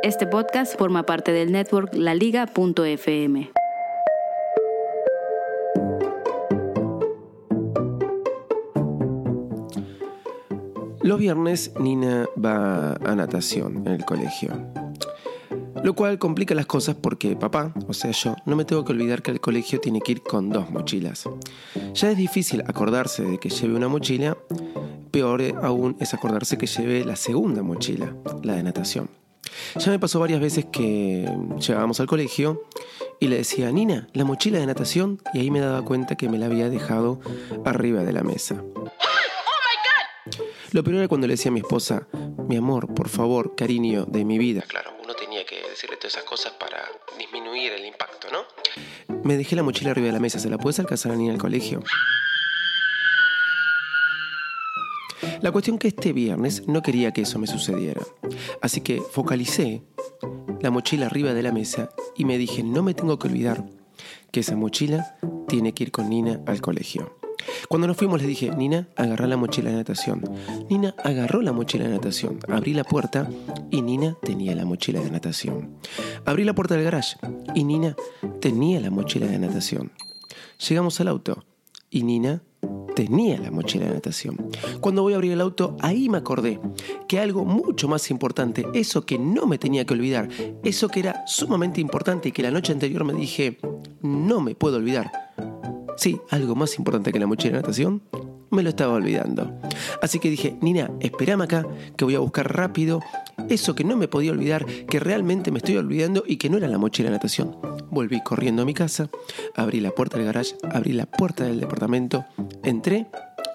Este podcast forma parte del network laliga.fm. Los viernes Nina va a natación en el colegio. Lo cual complica las cosas porque papá, o sea yo, no me tengo que olvidar que el colegio tiene que ir con dos mochilas. Ya es difícil acordarse de que lleve una mochila, peor aún es acordarse que lleve la segunda mochila, la de natación. Ya me pasó varias veces que llegábamos al colegio y le decía, Nina, la mochila de natación, y ahí me daba cuenta que me la había dejado arriba de la mesa. Lo peor era cuando le decía a mi esposa, mi amor, por favor, cariño de mi vida. Claro, uno tenía que decirle todas esas cosas para disminuir el impacto, ¿no? Me dejé la mochila arriba de la mesa, ¿se la puedes alcanzar a la niña al colegio? La cuestión que este viernes no quería que eso me sucediera. Así que focalicé la mochila arriba de la mesa y me dije, no me tengo que olvidar que esa mochila tiene que ir con Nina al colegio. Cuando nos fuimos le dije, Nina, agarra la mochila de natación. Nina agarró la mochila de natación. Abrí la puerta y Nina tenía la mochila de natación. Abrí la puerta del garage y Nina tenía la mochila de natación. Llegamos al auto y Nina tenía la mochila de natación. Cuando voy a abrir el auto, ahí me acordé que algo mucho más importante, eso que no me tenía que olvidar, eso que era sumamente importante y que la noche anterior me dije, no me puedo olvidar, Sí, algo más importante que la mochila de natación, me lo estaba olvidando. Así que dije, Nina, espérame acá, que voy a buscar rápido eso que no me podía olvidar, que realmente me estoy olvidando y que no era la mochila de natación. Volví corriendo a mi casa, abrí la puerta del garage, abrí la puerta del departamento, entré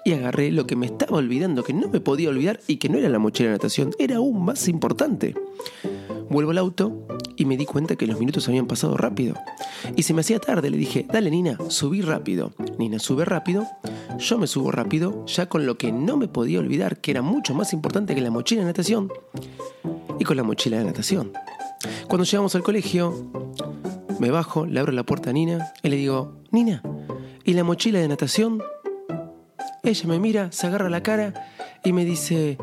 y agarré lo que me estaba olvidando, que no me podía olvidar y que no era la mochila de natación, era aún más importante. Vuelvo al auto y me di cuenta que los minutos habían pasado rápido. Y se me hacía tarde, le dije, dale Nina, subí rápido. Nina sube rápido, yo me subo rápido, ya con lo que no me podía olvidar, que era mucho más importante que la mochila de natación, y con la mochila de natación. Cuando llegamos al colegio, me bajo, le abro la puerta a Nina y le digo, Nina, ¿y la mochila de natación? Ella me mira, se agarra la cara y me dice,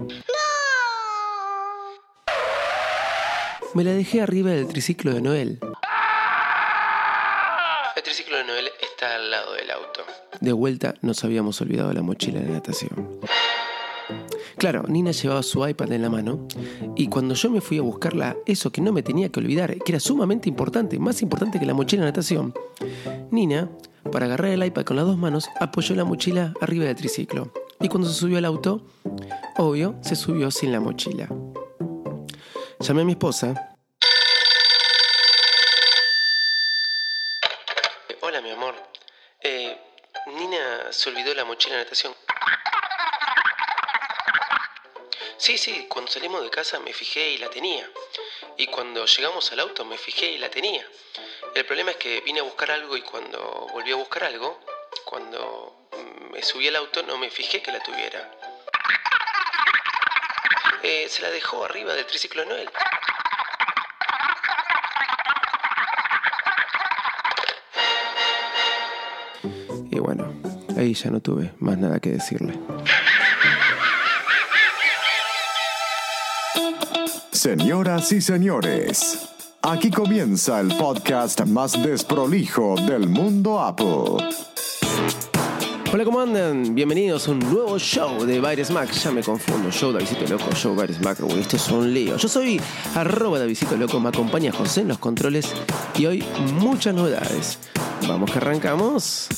Me la dejé arriba del triciclo de Noel. El triciclo de Noel está al lado del auto. De vuelta nos habíamos olvidado la mochila de natación. Claro, Nina llevaba su iPad en la mano y cuando yo me fui a buscarla, eso que no me tenía que olvidar, que era sumamente importante, más importante que la mochila de natación, Nina, para agarrar el iPad con las dos manos, apoyó la mochila arriba del triciclo. Y cuando se subió al auto, obvio, se subió sin la mochila. Llamé a mi esposa. Hola, mi amor. Eh, Nina se olvidó la mochila de natación. Sí, sí, cuando salimos de casa me fijé y la tenía. Y cuando llegamos al auto me fijé y la tenía. El problema es que vine a buscar algo y cuando volví a buscar algo, cuando me subí al auto no me fijé que la tuviera. Eh, se la dejó arriba del triciclo Noel. Y bueno, ahí ya no tuve más nada que decirle. Señoras y señores, aquí comienza el podcast más desprolijo del mundo Apple. Hola, ¿cómo andan? Bienvenidos a un nuevo show de Virus Mac. Ya me confundo, show Davidito Loco, show Virus Mac. Uy, esto es un lío. Yo soy arroba Davidito Loco, me acompaña José en los controles y hoy muchas novedades. Vamos que arrancamos.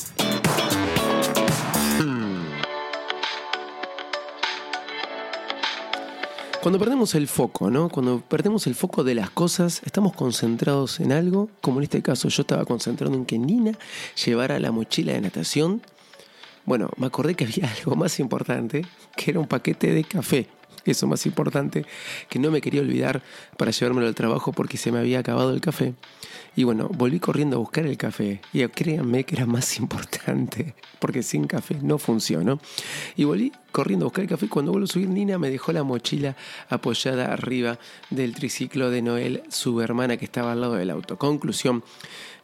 Cuando perdemos el foco, ¿no? Cuando perdemos el foco de las cosas, estamos concentrados en algo, como en este caso yo estaba concentrado en que Nina llevara la mochila de natación. Bueno, me acordé que había algo más importante, que era un paquete de café. eso más importante, que no me quería olvidar para llevármelo al trabajo porque se me había acabado el café. Y bueno, volví corriendo a buscar el café. Y créanme que era más importante, porque sin café no funcionó. Y volví corriendo a buscar el café. Cuando vuelvo a subir, Nina me dejó la mochila apoyada arriba del triciclo de Noel, su hermana que estaba al lado del auto. Conclusión,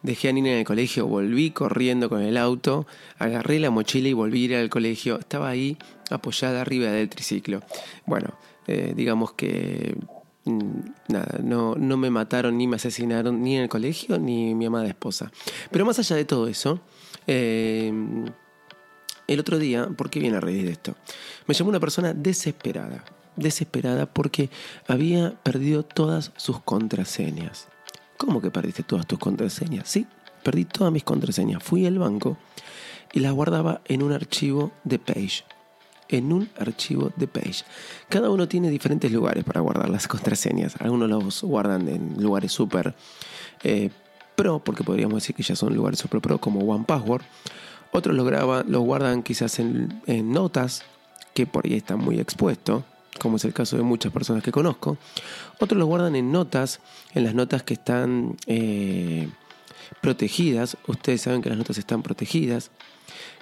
dejé a Nina en el colegio, volví corriendo con el auto, agarré la mochila y volví a ir al colegio. Estaba ahí apoyada arriba del triciclo. Bueno, eh, digamos que Mm, nada, no, no me mataron ni me asesinaron ni en el colegio ni mi amada esposa. Pero más allá de todo eso, eh, el otro día, ¿por qué viene a reír de esto? Me llamó una persona desesperada, desesperada porque había perdido todas sus contraseñas. ¿Cómo que perdiste todas tus contraseñas? Sí, perdí todas mis contraseñas. Fui al banco y las guardaba en un archivo de Page en un archivo de Page. Cada uno tiene diferentes lugares para guardar las contraseñas. Algunos los guardan en lugares súper eh, pro, porque podríamos decir que ya son lugares super pro como One Password. Otros los, los guardan quizás en, notas, que por ahí están muy expuestos, como es el caso de muchas personas que conozco. Otros los guardan en notas, en las notas que están eh, protegidas. Ustedes saben que las notas están protegidas.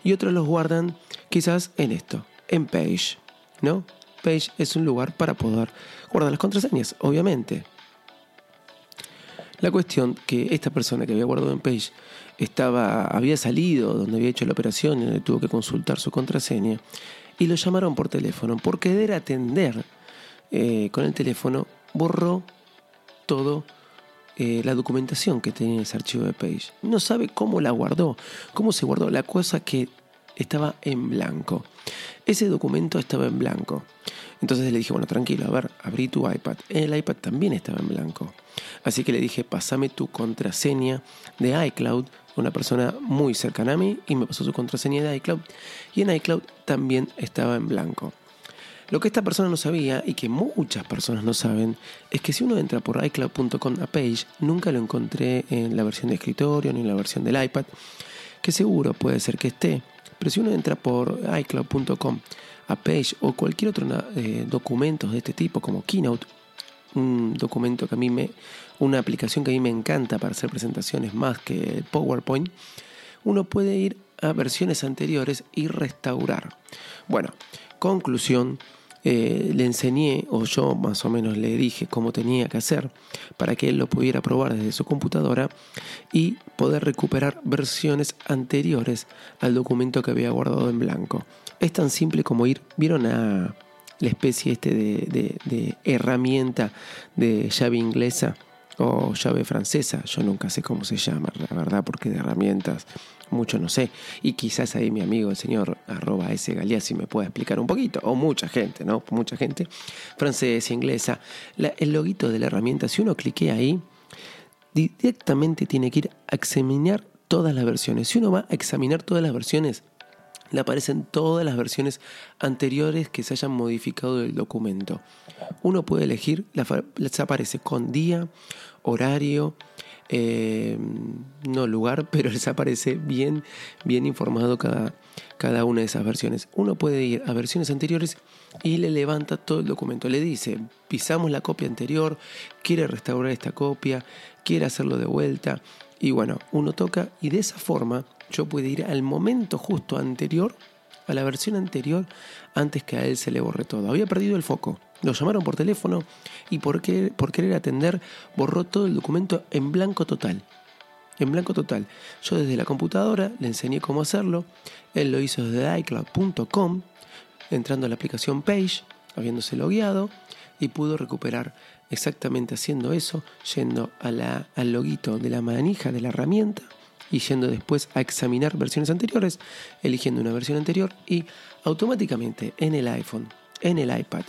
Y otros los guardan quizás en esto, en Page, ¿no? Page es un lugar para poder guardar las contraseñas, obviamente. La cuestión que esta persona que había guardado en Page estaba, había salido donde había hecho la operación donde tuvo que consultar su contraseña y lo llamaron por teléfono. Por querer atender eh, con el teléfono, borró todo eh, la documentación que tenía en ese archivo de Page. No sabe cómo la guardó, cómo se guardó. La cosa que estaba en blanco. Ese documento estaba en blanco. Entonces le dije, bueno, tranquilo, a ver, abrí tu iPad. El iPad también estaba en blanco. Así que le dije, pasame tu contraseña de iCloud, una persona muy cercana a mí, y me pasó su contraseña de iCloud. Y en iCloud también estaba en blanco. Lo que esta persona no sabía y que muchas personas no saben es que si uno entra por iCloud.com a page, nunca lo encontré en la versión de escritorio ni en la versión del iPad, que seguro puede ser que esté, pero si uno entra por iCloud.com a Page o cualquier otro eh, documento de este tipo como Keynote, un documento que a mí me, una aplicación que a mí me encanta para hacer presentaciones más que PowerPoint, uno puede ir a versiones anteriores y restaurar. Bueno, conclusión, eh, le enseñé, o yo más o menos le dije cómo tenía que hacer para que él lo pudiera probar desde su computadora y poder recuperar versiones anteriores al documento que había guardado en blanco. Es tan simple como ir, ¿vieron a la especie este de, herramienta de llave inglesa o llave francesa? Yo nunca sé cómo se llama, la verdad, porque de herramientas mucho no sé. Y quizás ahí mi amigo, el señor arroba S. si me puede explicar un poquito, o mucha gente, ¿no? Mucha gente, francesa, inglesa. el loguito de la herramienta, si uno clique ahí, directamente tiene que ir a examinar todas las versiones. Si uno va a examinar todas las versiones, le aparecen todas las versiones anteriores que se hayan modificado del documento. Uno puede elegir, les aparece con día, horario, eh, no lugar, pero les aparece bien, bien informado cada, cada una de esas versiones. Uno puede ir a versiones anteriores y le levanta todo el documento. Le dice, pisamos la copia anterior, quiere restaurar esta copia, quiere hacerlo de vuelta. Y bueno, uno toca y de esa forma yo puedo ir al momento justo anterior, a la versión anterior, antes que a él se le borre todo. Había perdido el foco. Lo llamaron por teléfono y por, por querer atender borró todo el documento en blanco total. En blanco total. Yo desde la computadora le enseñé cómo hacerlo. Él lo hizo desde iCloud.com, entrando a la aplicación Page, habiéndose logueado, y pudo recuperar exactamente haciendo eso, yendo a la, al loguito de la manija de la herramienta y yendo después a examinar versiones anteriores, eligiendo una versión anterior y automáticamente en el iPhone, en el iPad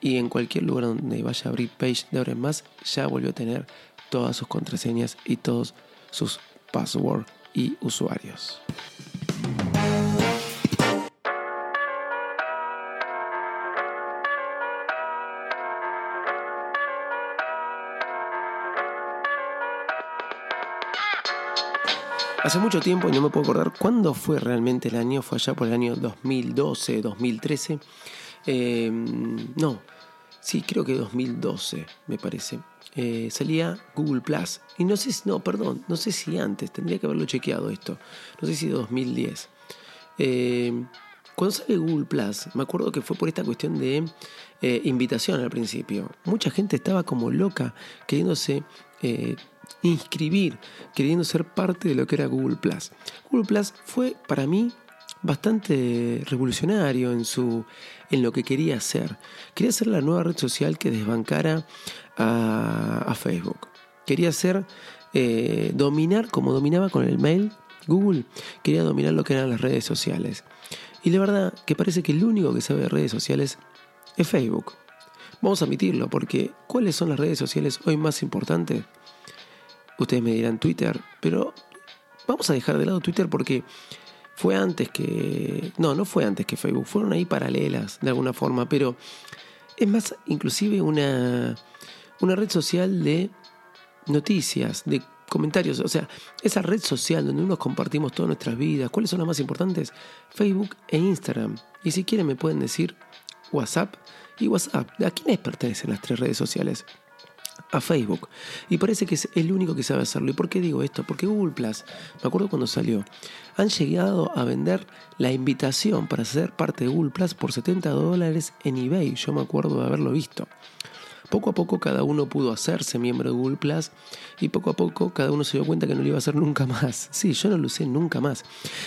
y en cualquier lugar donde vaya a abrir Page de ahora en más, ya volvió a tener todas sus contraseñas y todos sus passwords y usuarios. Hace mucho tiempo, y no me puedo acordar cuándo fue realmente el año, fue allá por el año 2012, 2013. Eh, no, sí, creo que 2012, me parece, eh, salía Google Plus. Y no sé si, no, perdón, no sé si antes, tendría que haberlo chequeado esto. No sé si 2010. Eh, cuando sale Google Plus, me acuerdo que fue por esta cuestión de eh, invitación al principio. Mucha gente estaba como loca queriéndose inscribir, queriendo ser parte de lo que era Google Plus. Google Plus fue para mí bastante revolucionario en, su, en lo que quería hacer. Quería ser la nueva red social que desbancara a, Facebook. Quería ser, eh, dominar como dominaba con el mail Google, quería dominar lo que eran las redes sociales. Y la verdad que parece que el único que sabe de redes sociales es Facebook. Vamos a admitirlo, porque ¿cuáles son las redes sociales hoy más importantes? Ustedes me dirán Twitter, pero vamos a dejar de lado Twitter porque fue antes que... No, no fue antes que Facebook, fueron ahí paralelas de alguna forma, pero es más inclusive una, una red social de noticias, de comentarios, o sea, esa red social donde nos compartimos todas nuestras vidas, ¿cuáles son las más importantes? Facebook e Instagram. Y si quieren me pueden decir WhatsApp y WhatsApp. ¿A quiénes pertenecen las tres redes sociales? A Facebook. Y parece que es el único que sabe hacerlo. ¿Y por qué digo esto? Porque Google Plus, me acuerdo cuando salió, han llegado a vender la invitación para ser parte de Google Plus por 70 dólares en eBay. Yo me acuerdo de haberlo visto. Poco a poco cada uno pudo hacerse miembro de Google Plus y poco a poco cada uno se dio cuenta que no lo iba a hacer nunca más. Sí, yo no lo usé nunca más.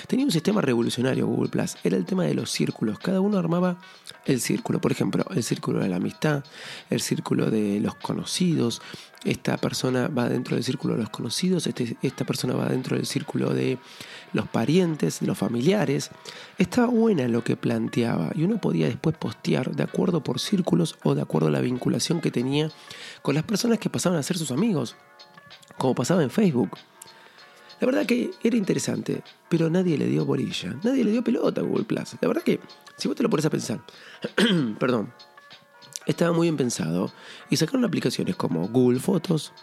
Tenía un sistema revolucionario Google Plus. Era el tema de los círculos. Cada uno armaba el círculo. Por ejemplo, el círculo de la amistad, el círculo de los conocidos, esta persona va dentro del círculo de los conocidos, este, esta persona va dentro del círculo de los parientes, de los familiares. Estaba buena lo que planteaba y uno podía después postear de acuerdo por círculos o de acuerdo a la vinculación que tenía con las personas que pasaban a ser sus amigos, como pasaba en Facebook. La verdad que era interesante, pero nadie le dio bolilla, nadie le dio pelota a Google Plus. La verdad que, si vos te lo pones a pensar, perdón, estaba muy bien pensado y sacaron aplicaciones como Google Fotos,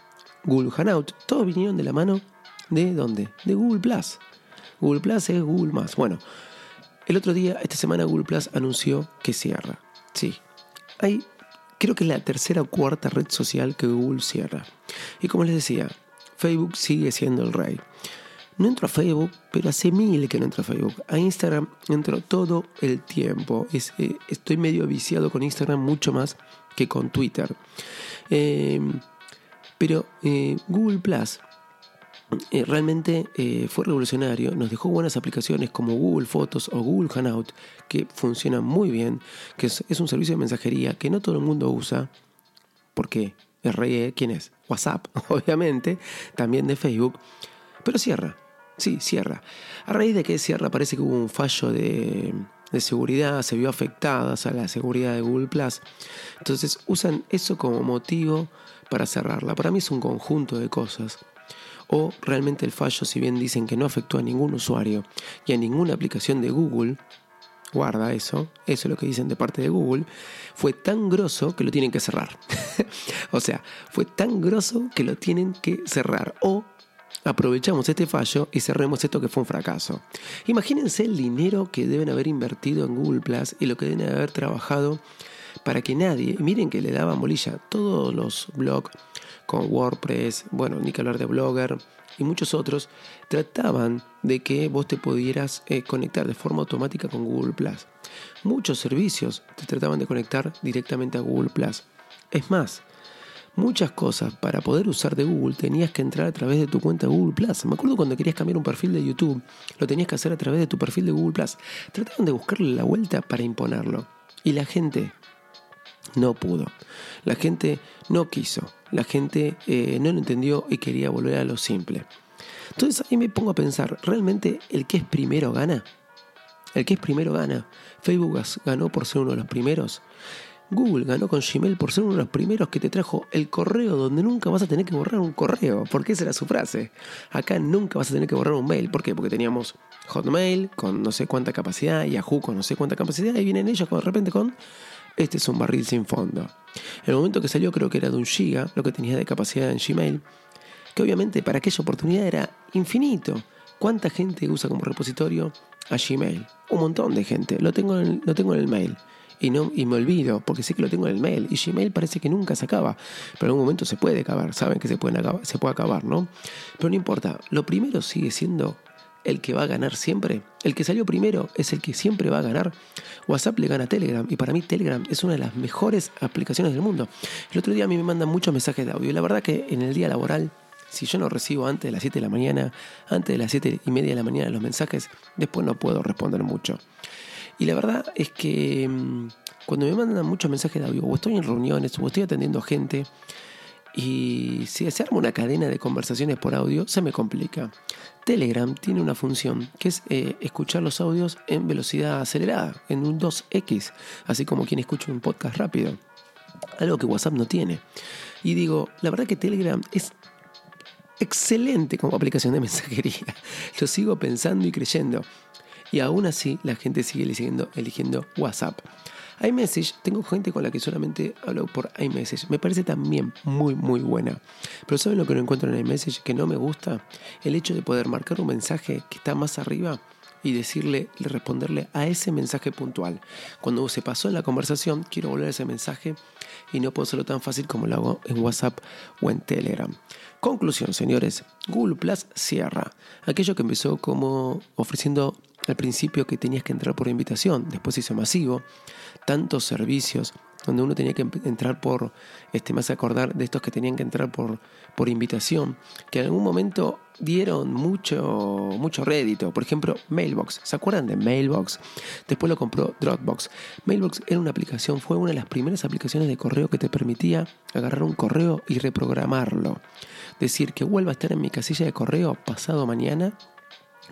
Google Hangout, todos vinieron de la mano de dónde? De Google Plus. Google Plus es Google más. Bueno, el otro día, esta semana Google Plus anunció que cierra. Sí, hay, creo que es la tercera o cuarta red social que Google cierra. Y como les decía, Facebook sigue siendo el rey. No entro a Facebook, pero hace mil que no entro a Facebook. A Instagram entro todo el tiempo. Eh, estoy medio viciado con Instagram mucho más que con Twitter. Em, pero eh, Google Plus eh, realmente fue revolucionario. Nos dejó buenas aplicaciones como Google Fotos o Google Hangout que funcionan muy bien. Que es, es un servicio de mensajería que no todo el mundo usa. ¿Por qué? El rey, ¿quién es? WhatsApp, obviamente. También de Facebook. Pero cierra Sí, cierra. A raíz de que cierra parece que hubo un fallo de, seguridad, se vio afectada a la seguridad de Google Plus. Entonces usan eso como motivo para cerrarla. Para mí es un conjunto de cosas. O realmente el fallo, si bien dicen que no afectó a ningún usuario y a ninguna aplicación de Google, guarda eso, eso es lo que dicen de parte de Google, fue tan grosso que lo tienen que cerrar. o sea, fue tan grosso que lo tienen que cerrar. O aprovechamos este fallo y cerremos esto que fue un fracaso. Imagínense el dinero que deben haber invertido en Google Plus y lo que deben haber trabajado para que nadie, miren que le daban bolilla, todos los blogs con WordPress, bueno, ni que hablar de Blogger y muchos otros, trataban de que vos te pudieras eh, conectar de forma automática con Google Plus. Muchos servicios te trataban de conectar directamente a Google Plus. Es más, muchas cosas para poder usar de Google tenías que entrar a través de tu cuenta Google Plus. Me acuerdo cuando querías cambiar un perfil de YouTube, lo tenías que hacer a través de tu perfil de Google Plus. Trataron de buscarle la vuelta para imponerlo. Y la gente no pudo. La gente no quiso. La gente eh, no lo entendió y quería volver a lo simple. Entonces ahí me pongo a pensar, ¿realmente el que es primero gana? El que es primero gana. Facebook ganó por ser uno de los primeros. Google ganó con Gmail por ser uno de los primeros que te trajo el correo donde nunca vas a tener que borrar un correo, porque esa era su frase. Acá nunca vas a tener que borrar un mail. ¿Por qué? Porque teníamos Hotmail con no sé cuánta capacidad, Yahoo con no sé cuánta capacidad, y vienen ellos de repente con este es un barril sin fondo. En el momento que salió creo que era de un giga lo que tenía de capacidad en Gmail, que obviamente para aquella oportunidad era infinito. ¿Cuánta gente usa como repositorio a Gmail? Un montón de gente. Lo tengo en, lo tengo en el mail y, no, y me olvido, porque sé que lo tengo en el mail. Y Gmail parece que nunca se acaba, pero en algún momento se puede acabar, saben que se, pueden se puede acabar, ¿no? Pero no importa, lo primero sigue siendo el que va a ganar siempre. El que salió primero es el que siempre va a ganar. WhatsApp le gana a Telegram y para mí Telegram es una de las mejores aplicaciones del mundo. El otro día a mí me mandan muchos mensajes de audio la verdad que en el día laboral, si yo no recibo antes de las 7 de la mañana, antes de las 7 y media de la mañana los mensajes, después no puedo responder mucho. Y la verdad es que mm, cuando me mandan muchos mensajes de audio, o estoy en reuniones, o estoy atendiendo gente, y si se arma una cadena de conversaciones por audio, se me complica. Telegram tiene una función que es eh, escuchar los audios en velocidad acelerada, en un 2x, así como quien escucha un podcast rápido. Algo que WhatsApp no tiene. Y digo, la verdad que Telegram es excelente como aplicación de mensajería. Lo sigo pensando y creyendo. Y aún así la gente sigue eligiendo, eligiendo WhatsApp iMessage, tengo gente con la que solamente hablo por iMessage. Me parece también muy, muy buena. Pero ¿saben lo que no encuentro en iMessage que no me gusta? El hecho de poder marcar un mensaje que está más arriba y decirle, responderle a ese mensaje puntual. Cuando se pasó en la conversación, quiero volver a ese mensaje y no puedo hacerlo tan fácil como lo hago en WhatsApp o en Telegram. Conclusión, señores, Google Plus cierra. Aquello que empezó como ofreciendo al principio que tenías que entrar por invitación, después se hizo masivo, tantos servicios donde uno tenía que entrar por, este, más acordar de estos que tenían que entrar por, por invitación, que en algún momento dieron mucho, mucho rédito. Por ejemplo, Mailbox. ¿Se acuerdan de Mailbox? Después lo compró Dropbox. Mailbox era una aplicación, fue una de las primeras aplicaciones de correo que te permitía agarrar un correo y reprogramarlo. Decir que vuelva a estar en mi casilla de correo pasado mañana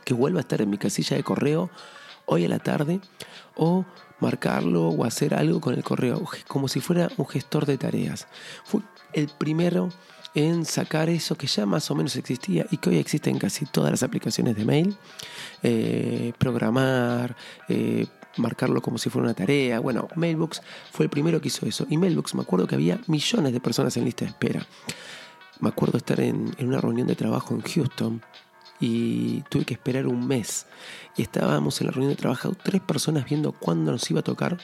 que vuelva a estar en mi casilla de correo hoy a la tarde o marcarlo o hacer algo con el correo, como si fuera un gestor de tareas. Fue el primero en sacar eso que ya más o menos existía y que hoy existe en casi todas las aplicaciones de mail, eh, programar, eh, marcarlo como si fuera una tarea. Bueno, Mailbox fue el primero que hizo eso. Y Mailbox, me acuerdo que había millones de personas en lista de espera. Me acuerdo estar en, en una reunión de trabajo en Houston y tuve que esperar un mes. Y estábamos en la reunión de trabajo tres personas viendo cuándo nos iba a tocar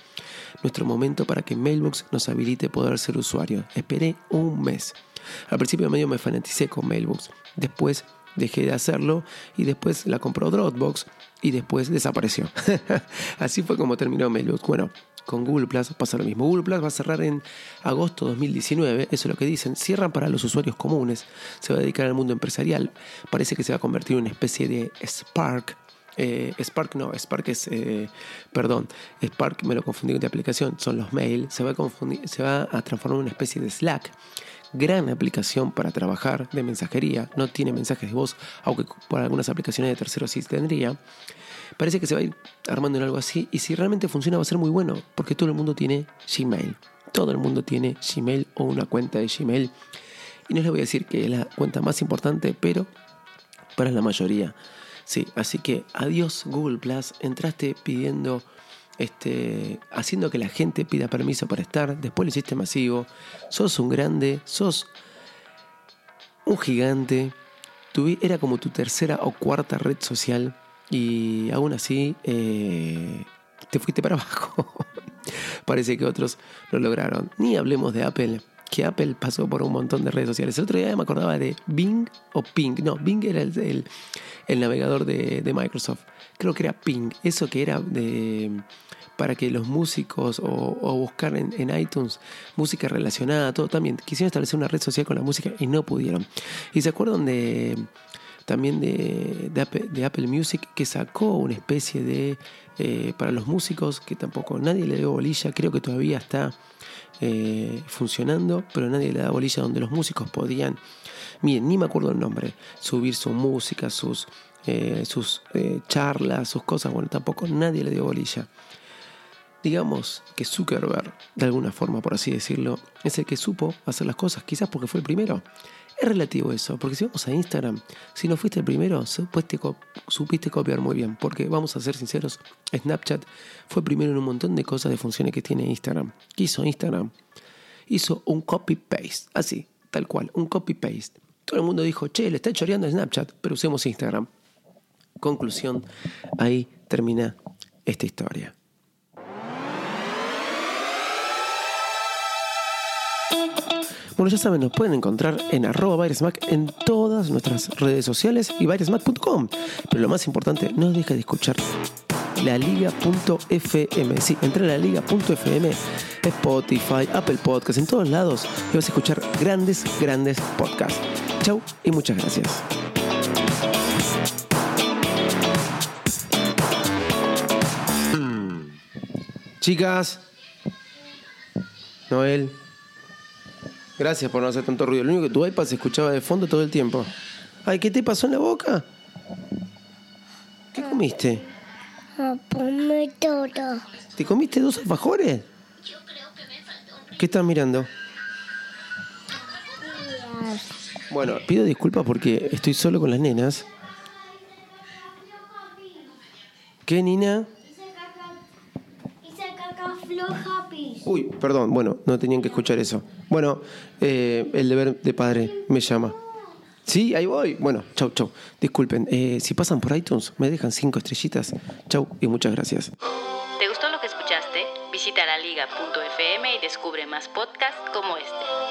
nuestro momento para que Mailbox nos habilite poder ser usuario. Esperé un mes. Al principio medio me fanaticé con Mailbox. Después dejé de hacerlo y después la compró Dropbox y después desapareció. Así fue como terminó Mailbox. Bueno, con Google Plus pasa lo mismo. Google Plus va a cerrar en agosto 2019, eso es lo que dicen. Cierran para los usuarios comunes, se va a dedicar al mundo empresarial. Parece que se va a convertir en una especie de Spark. Eh, Spark no, Spark es, eh, perdón, Spark me lo confundí con de aplicación, son los mails, se va, a confundir, se va a transformar en una especie de Slack gran aplicación para trabajar de mensajería. No tiene mensajes de voz, aunque por algunas aplicaciones de terceros sí tendría. Parece que se va a ir armando en algo así y si realmente funciona va a ser muy bueno porque todo el mundo tiene Gmail. Todo el mundo tiene Gmail o una cuenta de Gmail. Y no les voy a decir que es la cuenta más importante, pero para la mayoría. Sí, así que adiós Google Plus. Entraste pidiendo, este, haciendo que la gente pida permiso para estar. Después lo hiciste masivo. Sos un grande, sos un gigante. era como tu tercera o cuarta red social y aún así eh, te fuiste para abajo. Parece que otros lo lograron. Ni hablemos de Apple, que Apple pasó por un montón de redes sociales. El otro día me acordaba de Bing o Ping. No, Bing era el, el, navegador de, Microsoft. Creo que era Ping. Eso que era de para que los músicos o, buscar en, en, iTunes música relacionada, todo también. Quisieron establecer una red social con la música y no pudieron. ¿Y se acuerdan de también de, de, Apple, Music que sacó una especie de eh, para los músicos que tampoco nadie le dio bolilla, creo que todavía está eh, funcionando, pero nadie le da bolilla donde los músicos podían, miren, ni me acuerdo el nombre, subir su música, sus, eh, sus charlas, sus cosas, bueno, tampoco nadie le dio bolilla. Digamos que Zuckerberg, de alguna forma, por así decirlo, es el que supo hacer las cosas, quizás porque fue el primero. Es relativo eso, porque si vamos a Instagram, si no fuiste el primero, supiste, supiste copiar muy bien, porque vamos a ser sinceros, Snapchat fue primero en un montón de cosas de funciones que tiene Instagram. ¿Qué hizo Instagram? Hizo un copy-paste, así, tal cual, un copy-paste. Todo el mundo dijo, che, le está choreando Snapchat, pero usemos Instagram. Conclusión, ahí termina esta historia. Bueno, ya saben, nos pueden encontrar en arroba en todas nuestras redes sociales y bairesmack.com. Pero lo más importante, no deje de escuchar la liga.fm. Sí, entra a la liga.fm, Spotify, Apple Podcasts, en todos lados y vas a escuchar grandes, grandes podcasts. Chau y muchas gracias. Chicas, Noel, gracias por no hacer tanto ruido. Lo único que tu iPad se escuchaba de fondo todo el tiempo. Ay, ¿qué te pasó en la boca? ¿Qué comiste? Todo. ¿Te comiste dos alfajores? ¿Qué estás mirando? Bueno, pido disculpas porque estoy solo con las nenas. ¿Qué, Nina? Uy, perdón, bueno, no tenían que escuchar eso. Bueno, eh, el deber de padre me llama. Sí, ahí voy. Bueno, chau, chau. Disculpen, eh, si pasan por iTunes, me dejan cinco estrellitas. Chau y muchas gracias. ¿Te gustó lo que escuchaste? Visita laliga.fm y descubre más podcasts como este.